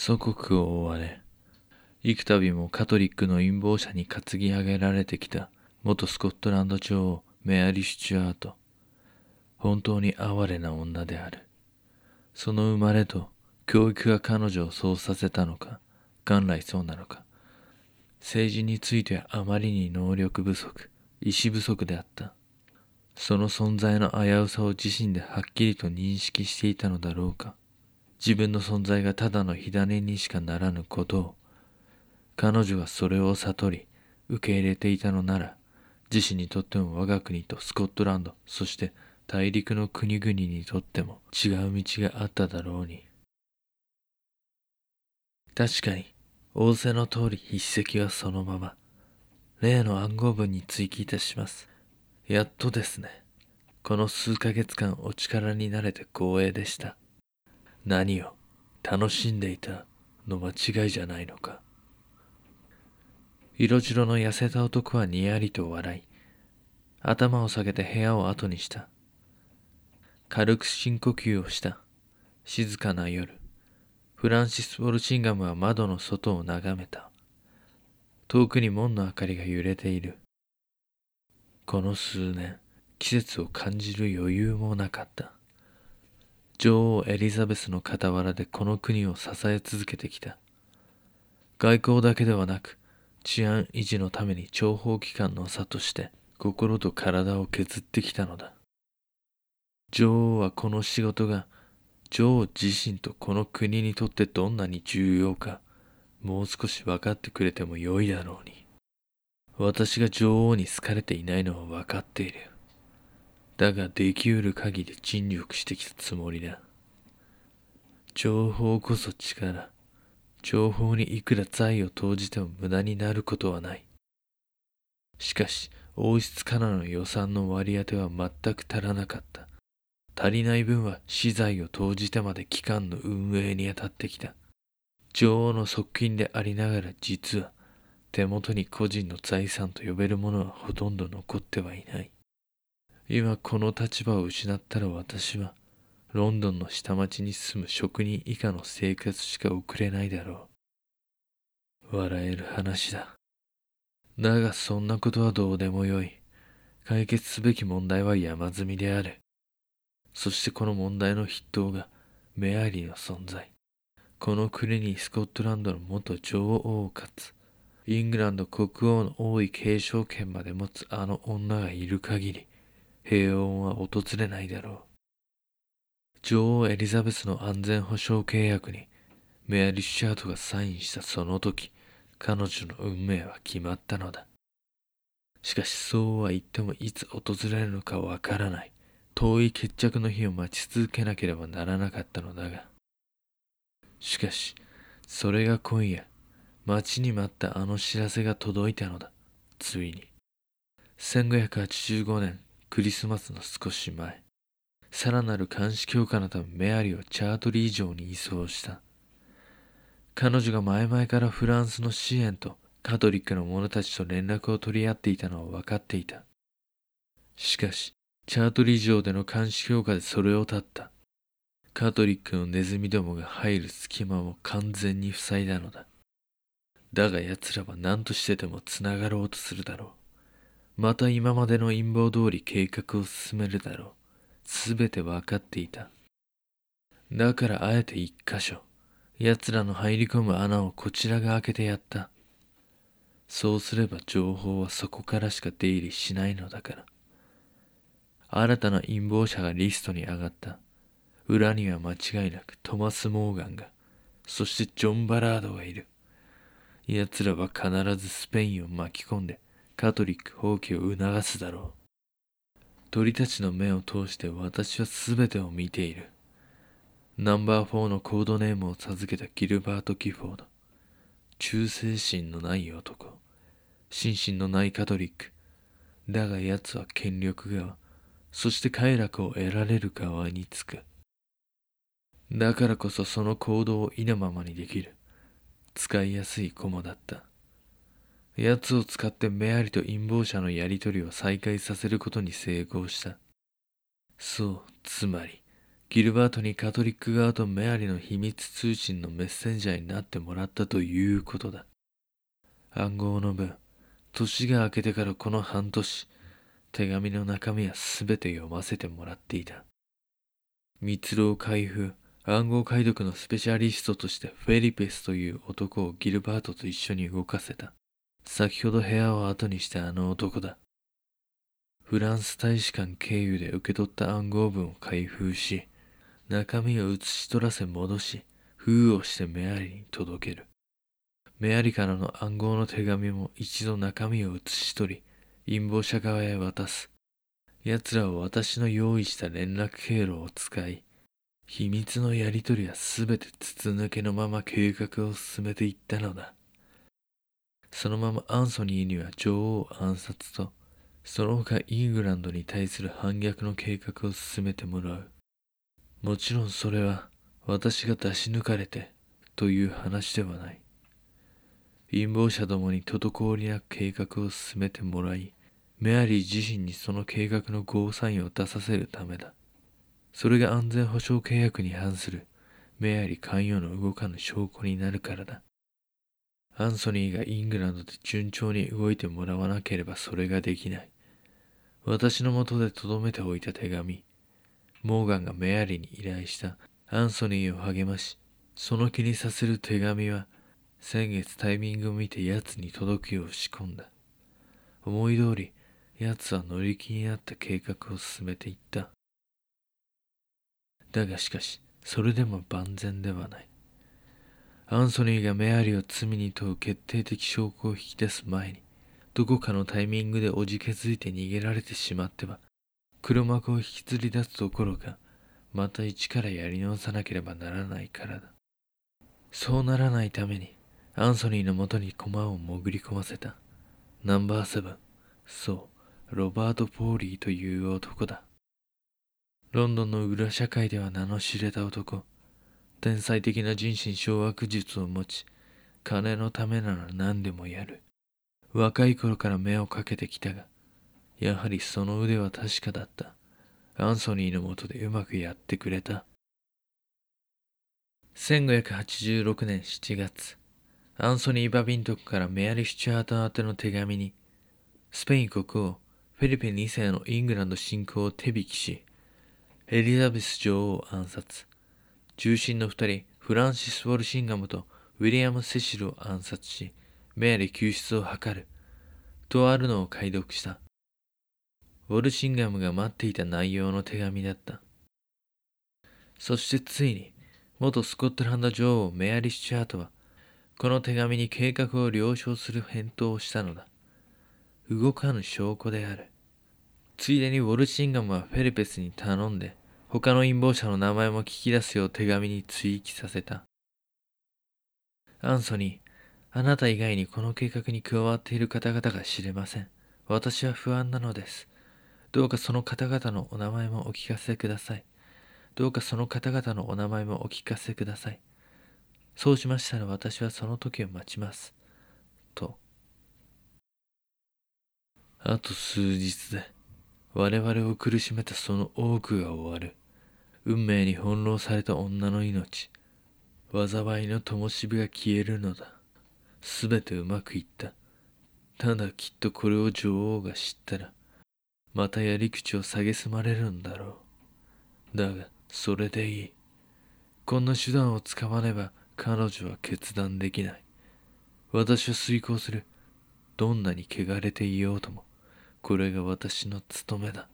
祖国を追われ、幾度もカトリックの陰謀者に担ぎ上げられてきた元スコットランド女王メアリー・シチュアート。本当に哀れな女である。その生まれと教育が彼女をそうさせたのか、元来そうなのか。政治についてはあまりに能力不足、意志不足であった。その存在の危うさを自身ではっきりと認識していたのだろうか。自分の存在がただの火種にしかならぬことを、彼女がそれを悟り、受け入れていたのなら、自身にとっても我が国とスコットランド、そして大陸の国々にとっても違う道があっただろうに。確かに、仰せの通り筆跡はそのまま。例の暗号文に追記いたします。やっとですね。この数ヶ月間お力になれて光栄でした。何を楽しんでいたの間違いじゃないのか。色白の痩せた男はにやりと笑い、頭を下げて部屋を後にした。軽く深呼吸をした。静かな夜。フランシス・ウォルシンガムは窓の外を眺めた。遠くに門の明かりが揺れている。この数年、季節を感じる余裕もなかった。女王エリザベスの傍らでこの国を支え続けてきた。外交だけではなく、治安維持のために諜報機関の差として心と体を削ってきたのだ。女王はこの仕事が女王自身とこの国にとってどんなに重要か、もう少し分かってくれてもよいだろうに。私が女王に好かれていないのは分かっている。だができうる限り尽力してきたつもりだ。情報こそ力。情報にいくら財を投じても無駄になることはない。しかし、王室からの予算の割り当ては全く足らなかった。足りない分は資材を投じてまで機関の運営に当たってきた。女王の側近でありながら実は手元に個人の財産と呼べるものはほとんど残ってはいない。今この立場を失ったら私は、ロンドンの下町に住む職人以下の生活しか送れないだろう。笑える話だ。だがそんなことはどうでもよい。解決すべき問題は山積みである。そしてこの問題の筆頭がメアリーの存在。この国にスコットランドの元女王かつ、イングランド国王の王位継承権まで持つあの女がいる限り、平穏は訪れないだろう。女王エリザベスの安全保障契約にメアリッシャートがサインしたその時、彼女の運命は決まったのだ。しかしそうは言ってもいつ訪れるのかわからない。遠い決着の日を待ち続けなければならなかったのだが。しかし、それが今夜、待ちに待ったあの知らせが届いたのだ。ついに。1585年クリスマスの少し前、さらなる監視強化のためメアリーをチャートリー城に移送した。彼女が前々からフランスの支援とカトリックの者たちと連絡を取り合っていたのは分かっていた。しかし、チャートリー城での監視強化でそれを絶った。カトリックのネズミどもが入る隙間を完全に塞いだのだ。だが奴らは何としてでも繋がろうとするだろう。また今までの陰謀通り計画を進めるだろう。すべて分かっていた。だからあえて一箇所、奴らの入り込む穴をこちらが開けてやった。そうすれば情報はそこからしか出入りしないのだから。新たな陰謀者がリストに上がった。裏には間違いなくトマス・モーガンが、そしてジョン・バラードがいる。奴らは必ずスペインを巻き込んでカトリック放棄を促すだろう。鳥たちの目を通して私は全てを見ている。ナンバー4のコードネームを授けたギルバート・キフォード。忠誠心のない男。心身のないカトリック。だが奴は権力側、そして快楽を得られる側につく。だからこそその行動を意のままにできる。使いやすい駒だった。奴を使ってメアリと陰謀者のやりとりを再開させることに成功した。そう、つまり、ギルバートにカトリック側とメアリの秘密通信のメッセンジャーになってもらったということだ。暗号の分、年が明けてからこの半年、手紙の中身は全て読ませてもらっていた。密漏開封、暗号解読のスペシャリストとしてフェリペスという男をギルバートと一緒に動かせた。先ほど部屋を後にしたあの男だ。フランス大使館経由で受け取った暗号文を開封し、中身を写し取らせ戻し、封をしてメアリに届ける。メアリからの暗号の手紙も一度中身を写し取り、陰謀者側へ渡す。奴らは私の用意した連絡経路を使い、秘密のやり取りはすべて筒抜けのまま計画を進めていったのだ。そのままアンソニーには女王暗殺と、その他イングランドに対する反逆の計画を進めてもらう。もちろんそれは私が出し抜かれてという話ではない。陰謀者どもに滞りなく計画を進めてもらい、メアリー自身にその計画のゴーサインを出させるためだ。それが安全保障契約に反するメアリー関与の動かぬ証拠になるからだ。アンソニーがイングランドで順調に動いてもらわなければそれができない。私のもとで留めておいた手紙。モーガンがメアリーに依頼したアンソニーを励まし、その気にさせる手紙は先月タイミングを見て奴に届くよう仕込んだ。思い通り奴は乗り気になった計画を進めていった。だがしかし、それでも万全ではない。アンソニーがメアリーを罪に問う決定的証拠を引き出す前に、どこかのタイミングでおじけづいて逃げられてしまっては、黒幕を引きずり出すどころか、また一からやり直さなければならないからだ。そうならないために、アンソニーのもとに駒を潜り込ませた。ナンバーセブン、そう、ロバート・ポーリーという男だ。ロンドンの裏社会では名の知れた男。天才的な人心掌握術を持ち、金のためなら何でもやる。若い頃から目をかけてきたが、やはりその腕は確かだった。アンソニーのもとでうまくやってくれた。1586年7月、アンソニー・バビントクからメアリ・スチュアート宛ての手紙に、スペイン国王、フェリペ2世のイングランド侵攻を手引きし、エリザベス女王を暗殺。中心の二人、フランシス・ウォルシンガムとウィリアム・セシルを暗殺し、メアリ救出を図る。とあるのを解読した。ウォルシンガムが待っていた内容の手紙だった。そしてついに、元スコットランド女王メアリ・スチュアートは、この手紙に計画を了承する返答をしたのだ。動かぬ証拠である。ついでにウォルシンガムはフェルペスに頼んで、他の陰謀者の名前も聞き出すよう手紙に追記させた。アンソニー、あなた以外にこの計画に加わっている方々が知れません。私は不安なのです。どうかその方々のお名前もお聞かせください。どうかその方々のお名前もお聞かせください。そうしましたら私はその時を待ちます。と。あと数日で、我々を苦しめたその多くが終わる。運命に翻弄された女の命。災いの灯火が消えるのだ。すべてうまくいった。ただきっとこれを女王が知ったら、またやり口を蔑まれるんだろう。だが、それでいい。こんな手段を使わねば彼女は決断できない。私は遂行する。どんなに汚れていようとも、これが私の務めだ。